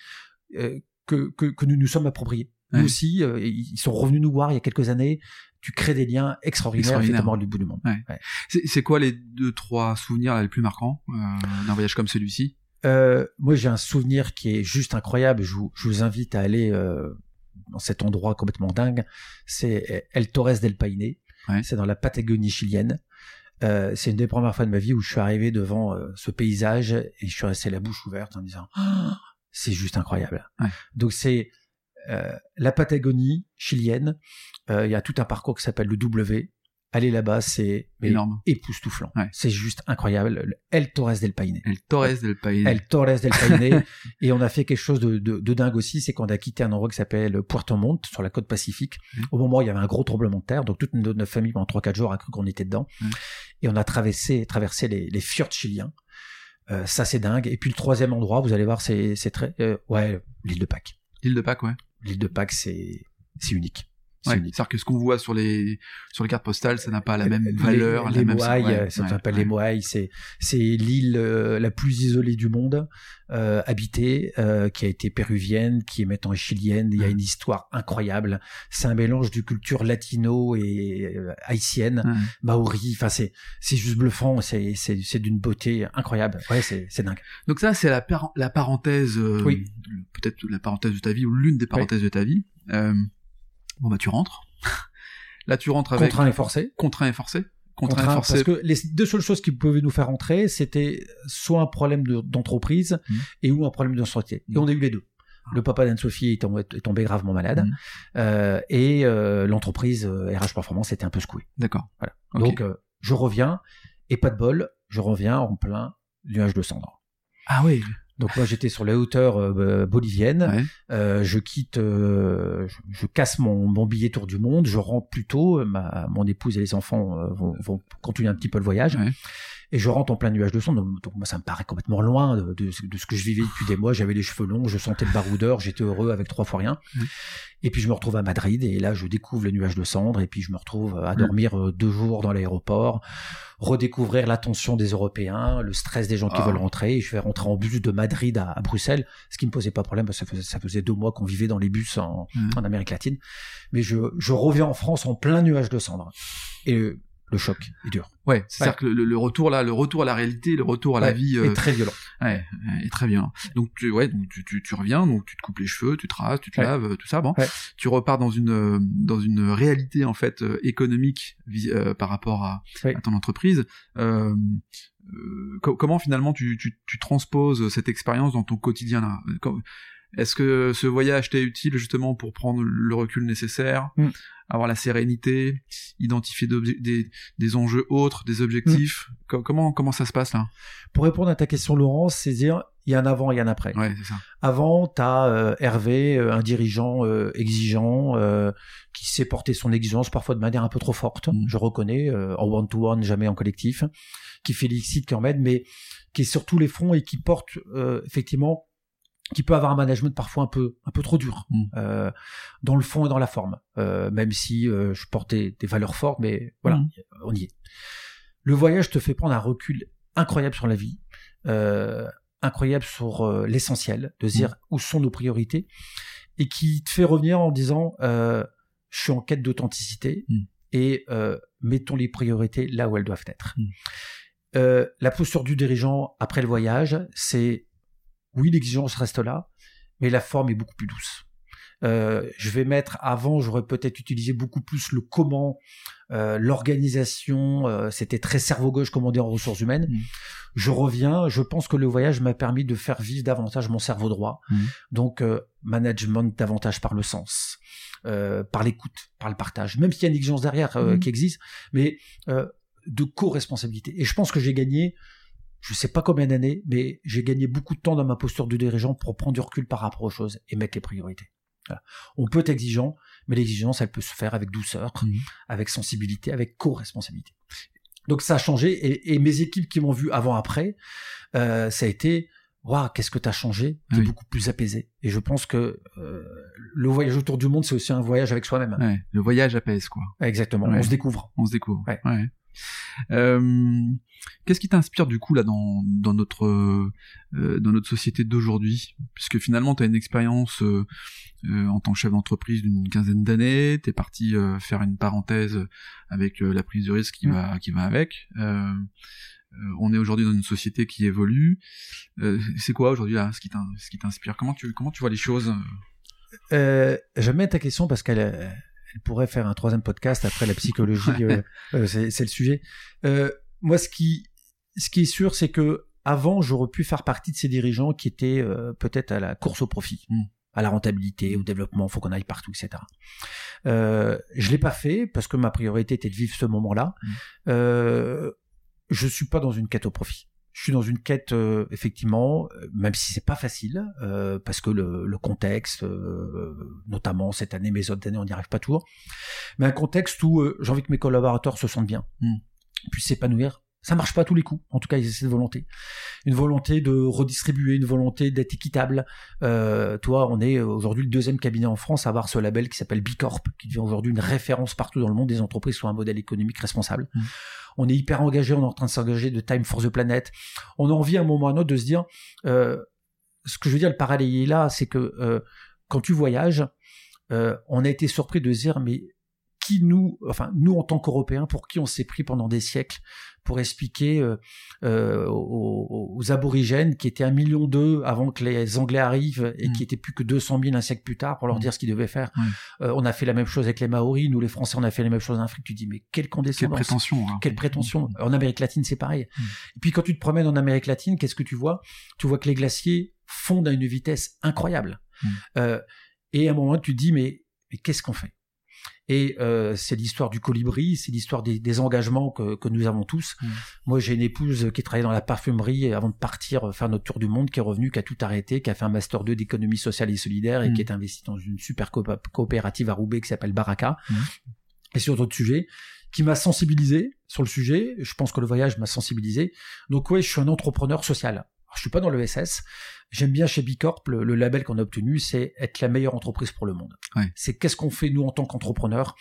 euh, que, que, que nous nous sommes appropriés. Nous Ouais. aussi, euh, ils sont revenus nous voir il y a quelques années. Tu crées des liens extraordinaires, Extraordinaire. effectivement, du bout du monde. Ouais. C'est quoi les deux trois souvenirs là, les plus marquants euh, d'un voyage comme celui-ci? Euh, moi, j'ai un souvenir qui est juste incroyable. Je vous, je vous invite à aller dans cet endroit complètement dingue. C'est El Torres del Paine. C'est dans la Patagonie chilienne. Euh, c'est une des premières fois de ma vie où je suis arrivé devant euh, ce paysage et je suis resté la bouche ouverte en disant *gasps* c'est juste incroyable. Ouais. Donc c'est la Patagonie chilienne. Euh, Il y a tout un parcours qui s'appelle le W. Aller là-bas, c'est Énorme. époustouflant. Ouais. C'est juste incroyable. Le El Torres del Paine. El Torres del Paine. El Torres del Paine. *laughs* et on a fait quelque chose de, de, de dingue aussi, c'est qu'on a quitté un endroit qui s'appelle Puerto Montt, sur la côte pacifique. Au moment où il y avait un gros tremblement de terre, donc toute notre, famille pendant 3-4 jours a cru qu'on était dedans. Et on a traversé, traversé les, les fjords chiliens. Euh, ça c'est dingue. Et puis le troisième endroit, vous allez voir, c'est c'est très... euh, ouais, l'île de Pâques. L'île de Pâques, ouais. L'île de Pâques, c'est unique. Ouais. C'est-à-dire que ce qu'on voit sur les sur les cartes postales, ça n'a pas la même Les- valeur, les, la même Moailles, ouais, euh, ça s'appelle ouais. les Moailles, c'est c'est l'île euh, la plus isolée du monde, euh, habitée, euh, qui a été péruvienne, qui est maintenant chilienne. Il y a Ouais. une histoire incroyable. C'est un mélange de culture latino et euh, haïtienne, Ouais. maori. Enfin, c'est c'est juste bluffant. C'est c'est c'est d'une beauté incroyable. Ouais, c'est c'est dingue. Donc ça, c'est la, par- la parenthèse, euh, Oui. peut-être la parenthèse de ta vie ou l'une des parenthèses de ta vie. Euh, bon bah tu rentres. *laughs* Là tu rentres avec Contraint et forcé. contraint et forcé. Contraint, Contraint, et forcé. parce que les deux seules choses qui pouvaient nous faire entrer, c'était soit un problème de- d'entreprise Mhm. et ou un problème de santé. Et Mhm. on a eu les deux. Le papa d'Anne-Sophie est, tombé- gravement malade Mhm. euh, et euh, l'entreprise euh, RH Performance était un peu secouée. D'accord. Voilà. Donc euh, je reviens et pas de bol, je reviens en plein nuage de cendres. Ah oui. Donc moi j'étais sur les hauteurs euh, boliviennes, Ouais. euh, je quitte, euh, je, je casse mon, mon billet tour du monde, je rentre plus tôt, ma, mon épouse et les enfants euh, vont, vont continuer un petit peu le voyage, Ouais. Et je rentre en plein nuage de son. Donc, donc moi ça me paraît complètement loin de, de, de ce que je vivais depuis des mois. J'avais les cheveux longs, je sentais le baroudeur, j'étais heureux avec trois fois rien. Et puis je me retrouve à Madrid et là je découvre le nuage de cendres et puis je me retrouve à dormir euh, deux jours dans l'aéroport, redécouvrir l'attention des Européens, le stress des gens qui Ah. veulent rentrer. Et je vais rentrer en bus de Madrid à, à Bruxelles, ce qui me posait pas de problème parce que ça faisait, ça faisait deux mois qu'on vivait dans les bus en, en Amérique latine. Mais je, je reviens en France en plein nuage de cendres et le choc est dur, Ouais. C'est-à-dire que le, le retour là, le retour à la réalité, le retour à la vie, est euh, très violent. ouais, est très bien. Donc tu, ouais, donc tu, tu, tu reviens, donc tu te coupes les cheveux, tu te rases, tu te Ouais. laves, tout ça. Bon, tu repars dans une euh, dans une réalité en fait euh, économique euh, par rapport à, ton entreprise. Euh, co- comment finalement tu, tu, tu transposes cette expérience dans ton quotidien là? Est-ce que ce voyage t'est utile justement pour prendre le recul nécessaire, Mm. avoir la sérénité, identifier des, des enjeux autres, des objectifs? Co- Comment comment ça se passe là? Pour répondre à ta question, Laurence, c'est dire il y a un avant et un après. Ouais, ça. Avant, tu as Hervé, euh, un dirigeant euh, exigeant, euh, qui sait porter son exigence parfois de manière un peu trop forte, Mhm. je reconnais, euh, en one-to-one, jamais en collectif, qui félicite, qui emmène, mais qui est sur tous les fronts et qui porte euh, effectivement, qui peut avoir un management parfois un peu, un peu trop dur, Mhm. euh, dans le fond et dans la forme, euh, même si euh, je portais des valeurs fortes, mais voilà, Mhm. on y est. Le voyage te fait prendre un recul incroyable sur la vie, euh, incroyable sur euh, l'essentiel, de dire où sont nos priorités, et qui te fait revenir en disant euh, je suis en quête d'authenticité et euh, mettons les priorités là où elles doivent être. La posture du dirigeant après le voyage, c'est oui l'exigence reste là, mais la forme est beaucoup plus douce. Euh, je vais mettre avant, j'aurais peut-être utilisé beaucoup plus le comment, euh, l'organisation. euh, C'était très cerveau gauche, comme on dit en ressources humaines. Mm. Je reviens. Je pense que le voyage m'a permis de faire vivre davantage mon cerveau droit. Mm. Donc euh, management davantage par le sens, euh, par l'écoute, par le partage. Même s'il y a une exigence derrière euh, Mm. qui existe, mais euh, de co-responsabilité. Et je pense que j'ai gagné je sais pas combien d'années, mais j'ai gagné beaucoup de temps dans ma posture de dirigeant pour prendre du recul par rapport aux choses et mettre les priorités. Voilà. On peut être exigeant, mais l'exigence, elle peut se faire avec douceur, Mhm. avec sensibilité, avec co-responsabilité. Donc ça a changé, et, et mes équipes qui m'ont vu avant-après, euh, ça a été, waouh, qu'est-ce que tu as changé? Tu es Oui. beaucoup plus apaisé. Et je pense que euh, le voyage autour du monde, c'est aussi un voyage avec soi-même. Ouais, le voyage apaise quoi. Exactement, Ouais. on se découvre. On se découvre. Ouais. Euh, Qu'est-ce qui t'inspire du coup là dans, dans notre euh, dans notre société d'aujourd'hui? Puisque finalement tu as une expérience euh, euh, en tant que chef d'entreprise d'une quinzaine d'années, t'es parti faire une parenthèse avec la prise de risque qui Mm. va qui va avec. On est aujourd'hui dans une société qui évolue. c'est quoi aujourd'hui ce qui t'inspire? Comment tu comment tu vois les choses? J'aime bien ta question parce qu'elle elle pourrait faire un troisième podcast après la psychologie. *laughs* c'est le sujet. moi, ce qui ce qui est sûr, c'est que avant, j'aurais pu faire partie de ces dirigeants qui étaient peut-être à la course au profit. Mm à la rentabilité, au développement, faut qu'on aille partout, etc. Euh, je l'ai pas fait parce que ma priorité était de vivre ce moment-là. Mmh. Euh, je suis pas dans une quête au profit. Je suis dans une quête euh, effectivement, euh, même si c'est pas facile, euh, parce que le, contexte, notamment cette année, mes autres années, on n'y arrive pas toujours, mais un contexte où j'ai envie que mes collaborateurs se sentent bien, mmh. puissent s'épanouir, ça marche pas à tous les coups. En tout cas, il y a cette volonté. Une volonté de redistribuer, une volonté d'être équitable. Euh, toi, on est aujourd'hui le deuxième cabinet en France à avoir ce label qui s'appelle Bicorp, qui devient aujourd'hui une référence partout dans le monde des entreprises sur un modèle économique responsable. Mmh. On est hyper engagé, on est en train de s'engager de Time for the Planet. On a envie à un moment ou à un autre de se dire, euh, ce que je veux dire, le parallèle est là, c'est que euh, quand tu voyages, on a été surpris de se dire, mais qui nous, enfin nous en tant qu'Européens, pour qui on s'est pris pendant des siècles pour expliquer euh, euh, aux, aborigènes qui étaient un million d'eux avant que les Anglais arrivent et mm. qui étaient plus que 200 000 un siècle plus tard pour leur mm. dire ce qu'ils devaient faire. Euh, on a fait la même chose avec les Maoris, nous les Français on a fait la même chose en Afrique. Tu dis mais quelle condescendance, quelle prétention, hein. quelle prétention. En Amérique latine c'est pareil. Mm. Et puis quand tu te promènes en Amérique latine, qu'est-ce que tu vois? Tu vois que les glaciers fondent à une vitesse incroyable. et à un moment tu te dis mais, mais qu'est-ce qu'on fait? Et euh, c'est l'histoire du colibri, c'est l'histoire des, des, engagements que, que, nous avons tous. Mmh. Moi, j'ai une épouse qui travaillait dans la parfumerie avant de partir faire notre tour du monde, qui est revenue, qui a tout arrêté, qui a fait un master 2 d'économie sociale et solidaire et mmh. qui est investi dans une super coopérative à Roubaix qui s'appelle Baraka. Mmh. Et sur d'autres sujets, qui m'a sensibilisé sur le sujet. Je pense que le voyage m'a sensibilisé. Donc ouais, je suis un entrepreneur social. Je suis pas dans le SS. J'aime bien chez Bicorp, le, le label qu'on a obtenu, c'est être la meilleure entreprise pour le monde. C'est qu'est-ce qu'on fait nous en tant qu'entrepreneurs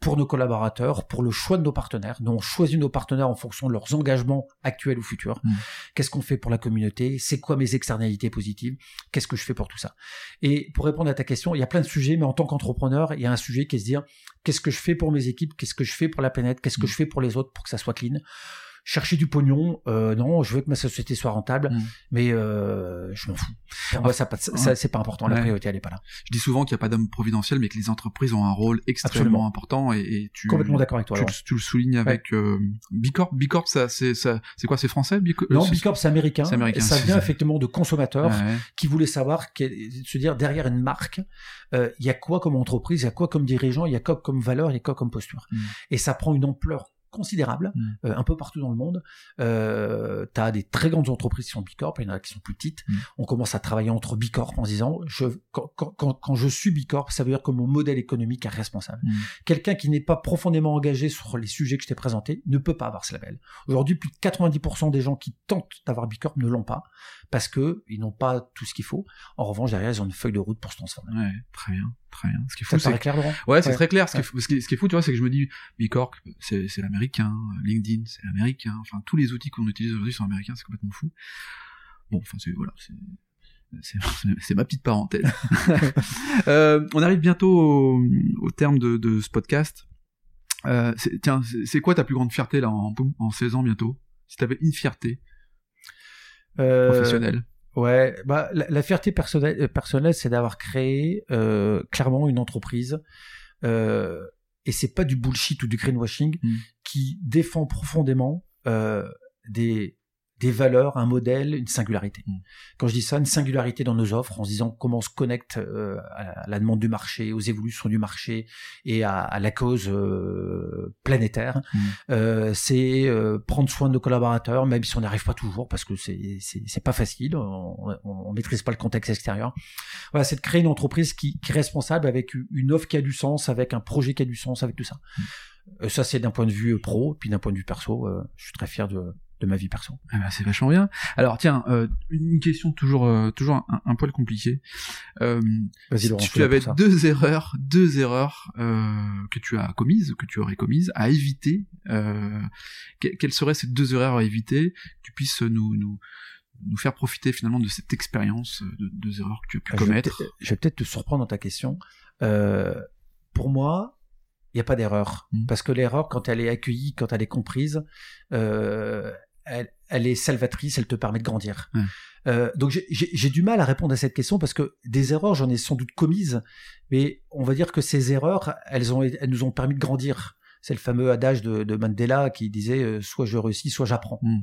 pour nos collaborateurs, pour le choix de nos partenaires. Nous, on choisit nos partenaires en fonction de leurs engagements actuels ou futurs. Mm. Qu'est-ce qu'on fait pour la communauté? C'est quoi mes externalités positives? Qu'est-ce que je fais pour tout ça? Et pour répondre à ta question, il y a plein de sujets, mais en tant qu'entrepreneur, il y a un sujet qui est se dire qu'est-ce que je fais pour mes équipes? Qu'est-ce que je fais pour la planète? Qu'est-ce que mm. je fais pour les autres pour que ça soit clean? Chercher du pognon, euh, non, je veux que ma société soit rentable, mm. mais euh, je m'en fous. Pour moi, ça, ça, c'est pas important. La priorité, elle est pas là. Je dis souvent qu'il n'y a pas d'homme providentiel, mais que les entreprises ont un rôle extrêmement important. Et, et, tu complètement d'accord avec toi. Tu, tu, le soulignes avec euh, Bicorp. Bicorp, ça, c'est ça, c'est quoi C'est français Non, Bicorp, c'est américain. C'est américain. Ça vient effectivement de consommateurs qui voulaient savoir, se dire derrière une marque, euh, il y a quoi comme entreprise, il y a quoi comme dirigeant, il y a quoi comme valeur, il y a quoi comme posture. Mm. Et ça prend une ampleur considérable mm. euh, un peu partout dans le monde. Euh, tu as des très grandes entreprises qui sont Bicorp, il y en a qui sont plus petites. Mm. On commence à travailler entre Bicorp en disant je, quand, quand, quand, je suis Bicorp, ça veut dire que mon modèle économique est responsable. Mm. Quelqu'un qui n'est pas profondément engagé sur les sujets que je t'ai présentés ne peut pas avoir ce label. Aujourd'hui, plus de 90% des gens qui tentent d'avoir Bicorp ne l'ont pas parce que ils n'ont pas tout ce qu'il faut. En revanche, derrière, ils ont une feuille de route pour se transformer. Ouais, très bien, très bien. Ce qui est fou, c'est clair, Laurent. Ouais, c'est très clair. Ce, qui est, ce, qui est, fou, tu vois, c'est que je me dis, Bicorp, c'est l'américain, LinkedIn, c'est l'américain. Enfin, tous les outils qu'on utilise aujourd'hui sont américains, c'est complètement fou. Bon, enfin, c'est voilà, c'est c'est ma petite parenthèse. *laughs* *laughs* euh, on arrive bientôt au, au terme de, de, ce podcast. Euh, tiens, c'est quoi ta plus grande fierté là en, en 16 ans bientôt? Si t'avais une fierté, euh, professionnelle Ouais, bah la, fierté personnelle, euh, personnelle c'est d'avoir créé euh, clairement une entreprise. Euh, et c'est pas du bullshit ou du greenwashing mm. qui défend profondément euh, des des valeurs, un modèle, une singularité. Mm. Quand je dis ça, une singularité dans nos offres, en se disant comment on se connecte euh, à la demande du marché, aux évolutions du marché et à, la cause euh, planétaire, mm. euh, c'est prendre soin de nos collaborateurs, même si on n'y arrive pas toujours, parce que c'est c'est pas facile, on, on, maîtrise pas le contexte extérieur. Voilà, c'est de créer une entreprise qui, qui, est responsable avec une offre qui a du sens, avec un projet qui a du sens, avec tout ça. Mm. Ça, c'est d'un point de vue pro, puis d'un point de vue perso, je suis très fier de, de ma vie perso. Ah bah, c'est vachement bien. Alors tiens, euh, une question toujours euh, toujours un, un, poil compliqué. Euh, si tu avais deux erreurs, deux erreurs euh, que tu as commises, que tu aurais commises à éviter, euh, quelles seraient ces deux erreurs à éviter que tu puisses nous nous nous faire profiter finalement de cette expérience de deux erreurs que tu as pu commettre? Je vais peut-être te surprendre dans ta question. pour moi, il n'y a pas d'erreur. Mmh. Parce que l'erreur, quand elle est accueillie, quand elle est comprise, euh, elle, elle est salvatrice, elle te permet de grandir. Ouais. Euh, donc j'ai- du mal à répondre à cette question parce que des erreurs, j'en ai sans doute commises, mais on va dire que ces erreurs, elles, ont, elles nous ont permis de grandir. C'est le fameux adage de, de Mandela qui disait euh, soit je réussis, soit j'apprends. Mm.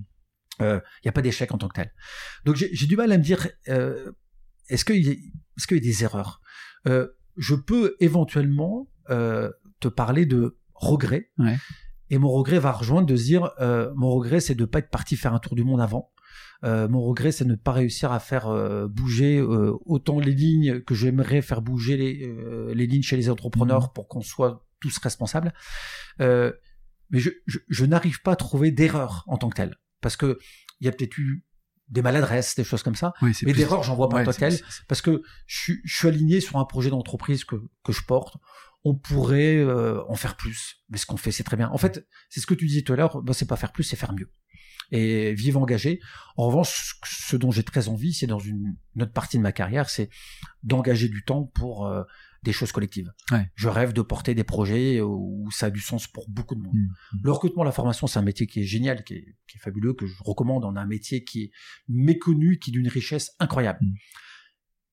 Il n'y a pas d'échec en tant que tel. Donc j'ai du mal à me dire euh, est-ce qu'il y, a- y des erreurs? Euh, Je peux éventuellement euh, te parler de regrets. Ouais. Et mon regret va rejoindre de se dire euh, mon regret c'est de ne pas être parti faire un tour du monde avant. Euh, mon regret, c'est de ne pas réussir à faire euh, bouger autant les lignes que j'aimerais faire bouger les, les lignes chez les entrepreneurs pour qu'on soit tous responsables. Mais je, je, je n'arrive pas à trouver d'erreur en tant que telle. Parce que il y a peut-être eu des maladresses, des choses comme ça. Oui, Mais d'erreurs, j'en vois pas en Ouais, tant que telle. Parce que je, suis- je suis aligné sur un projet d'entreprise que, que je porte. On pourrait euh, en faire plus. Mais ce qu'on fait, c'est très bien. En fait, c'est ce que tu disais tout à l'heure. Ben, c'est pas faire plus, c'est faire mieux. Et vivre engagé. En revanche, ce- dont j'ai très envie, c'est dans une, une autre partie de ma carrière, c'est d'engager du temps pour euh, des choses collectives. Ouais. Je rêve de porter des projets où ça a du sens pour beaucoup de monde. Mm. Le recrutement, la formation, c'est un métier qui est génial, qui est, qui est fabuleux, que je recommande. On a un métier qui est méconnu, qui est d'une richesse incroyable. Mm.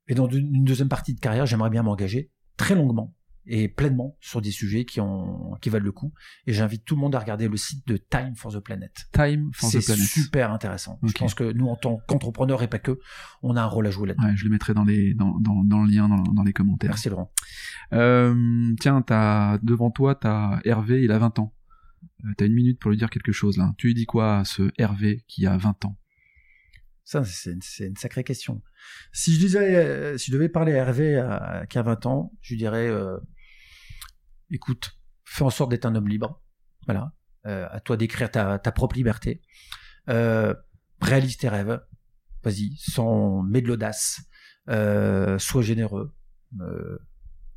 Et dans une deuxième partie de carrière, j'aimerais bien m'engager très longuement et pleinement sur des sujets qui, ont, qui valent le coup. Et j'invite tout le monde à regarder le site de Time for the Planet. Time for C'est the Planet. super intéressant. Je pense que nous, en tant qu'entrepreneurs et pas que, on a un rôle à jouer là-dedans. Ouais, je le mettrai dans les dans, dans, dans le lien dans, dans les commentaires. Merci Laurent. Euh, tiens, t'as devant toi, t'as Hervé, il a 20 ans. Euh, t'as une minute pour lui dire quelque chose là. Tu lui dis quoi à ce Hervé qui a 20 ans? Ça, c'est une, sacrée question. Si je disais, euh, si je devais parler à Hervé à, qui a 20 ans, je lui dirais, euh, écoute, fais en sorte d'être un homme libre. Voilà. Euh, à toi d'écrire ta, ta propre liberté. Euh, réalise tes rêves. Vas-y, sans, mets de l'audace. Euh, sois généreux. Euh,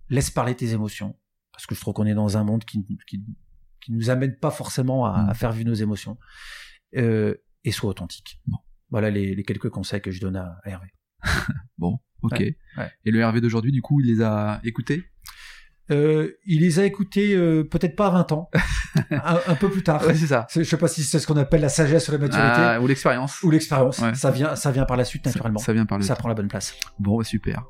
laisse parler tes émotions. Parce que je trouve qu'on est dans un monde qui, qui, qui nous amène pas forcément à, Mm. à faire vivre nos émotions. Euh, et sois authentique. Bon. Voilà les, les quelques conseils que je donne à, à Hervé. *laughs* Bon, ok. Ouais, ouais. Et le Hervé d'aujourd'hui, du coup, il les a écoutés? Euh, il les a écoutés euh, peut-être pas à 20 ans, *laughs* *laughs* un, un peu plus tard. c'est ça. Je sais pas si c'est ce qu'on appelle la sagesse ou la maturité Ah, ou l'expérience. ou l'expérience. Ouais. Ça vient, ça vient par la suite naturellement. Ça, ça vient par le Ça temps. prend la bonne place. Bon, bah, super.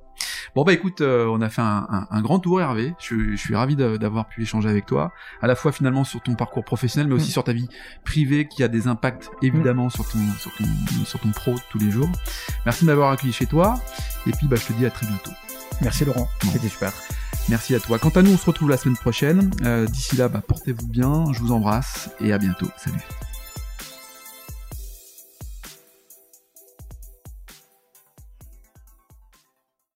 Bon, bah écoute, euh, on a fait un, un- un grand tour, Hervé. Je, je suis ravi d'avoir pu échanger avec toi, à la fois finalement sur ton parcours professionnel, mais aussi Mm. sur ta vie privée, qui a des impacts évidemment sur, ton, sur, ton, sur ton pro tous les jours. Merci de m'avoir accueilli chez toi, et puis bah, je te dis à très bientôt. Merci Laurent, Bon. c'était super. Merci à toi. Quant à nous, on se retrouve la semaine prochaine. Euh, D'ici là, bah, portez-vous bien, je vous embrasse, et à bientôt. Salut.